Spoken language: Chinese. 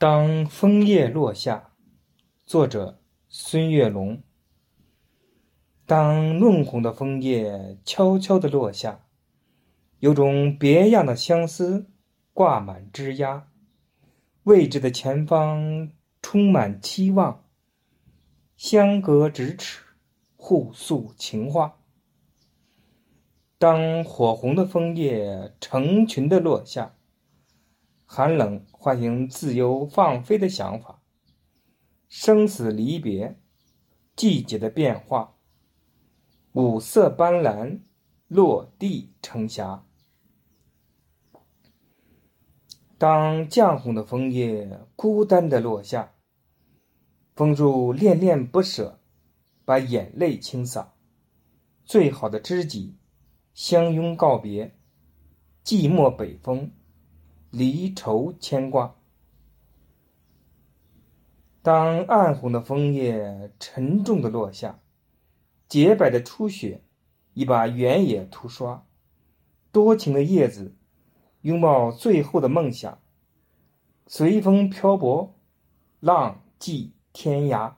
当枫叶落下，作者孙月龙。当嫩红的枫叶悄悄地落下，有种别样的相思挂满枝桠，未知的前方充满期望，相隔咫尺，互诉情话。当火红的枫叶成群的落下。寒冷唤醒自由放飞的想法，生死离别，季节的变化，五色斑斓，落地成霞。当绛红的枫叶孤单的落下，风住恋恋不舍，把眼泪倾洒。最好的知己，相拥告别，寂寞北风。离愁牵挂。当暗红的枫叶沉重的落下，洁白的初雪已把原野涂刷。多情的叶子拥抱最后的梦想，随风漂泊，浪迹天涯。